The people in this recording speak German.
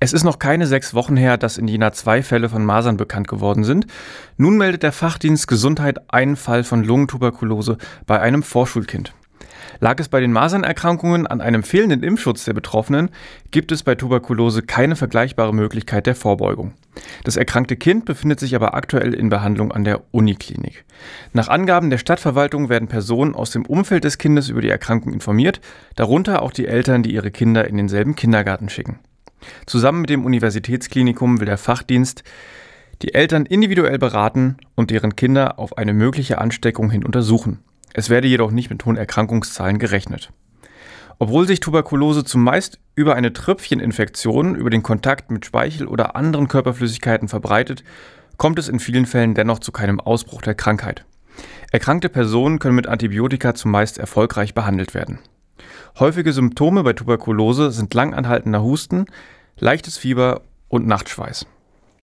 Es ist noch keine sechs Wochen her, dass in Jena zwei Fälle von Masern bekannt geworden sind. Nun meldet der Fachdienst Gesundheit einen Fall von Lungentuberkulose bei einem Vorschulkind. Lag es bei den Masernerkrankungen an einem fehlenden Impfschutz der Betroffenen, gibt es bei Tuberkulose keine vergleichbare Möglichkeit der Vorbeugung. Das erkrankte Kind befindet sich aber aktuell in Behandlung an der Uniklinik. Nach Angaben der Stadtverwaltung werden Personen aus dem Umfeld des Kindes über die Erkrankung informiert, darunter auch die Eltern, die ihre Kinder in denselben Kindergarten schicken. Zusammen mit dem Universitätsklinikum will der Fachdienst die Eltern individuell beraten und deren Kinder auf eine mögliche Ansteckung hin untersuchen. Es werde jedoch nicht mit hohen Erkrankungszahlen gerechnet. Obwohl sich Tuberkulose zumeist über eine Tröpfcheninfektion, über den Kontakt mit Speichel oder anderen Körperflüssigkeiten verbreitet, kommt es in vielen Fällen dennoch zu keinem Ausbruch der Krankheit. Erkrankte Personen können mit Antibiotika zumeist erfolgreich behandelt werden. Häufige Symptome bei Tuberkulose sind langanhaltender Husten, leichtes Fieber und Nachtschweiß.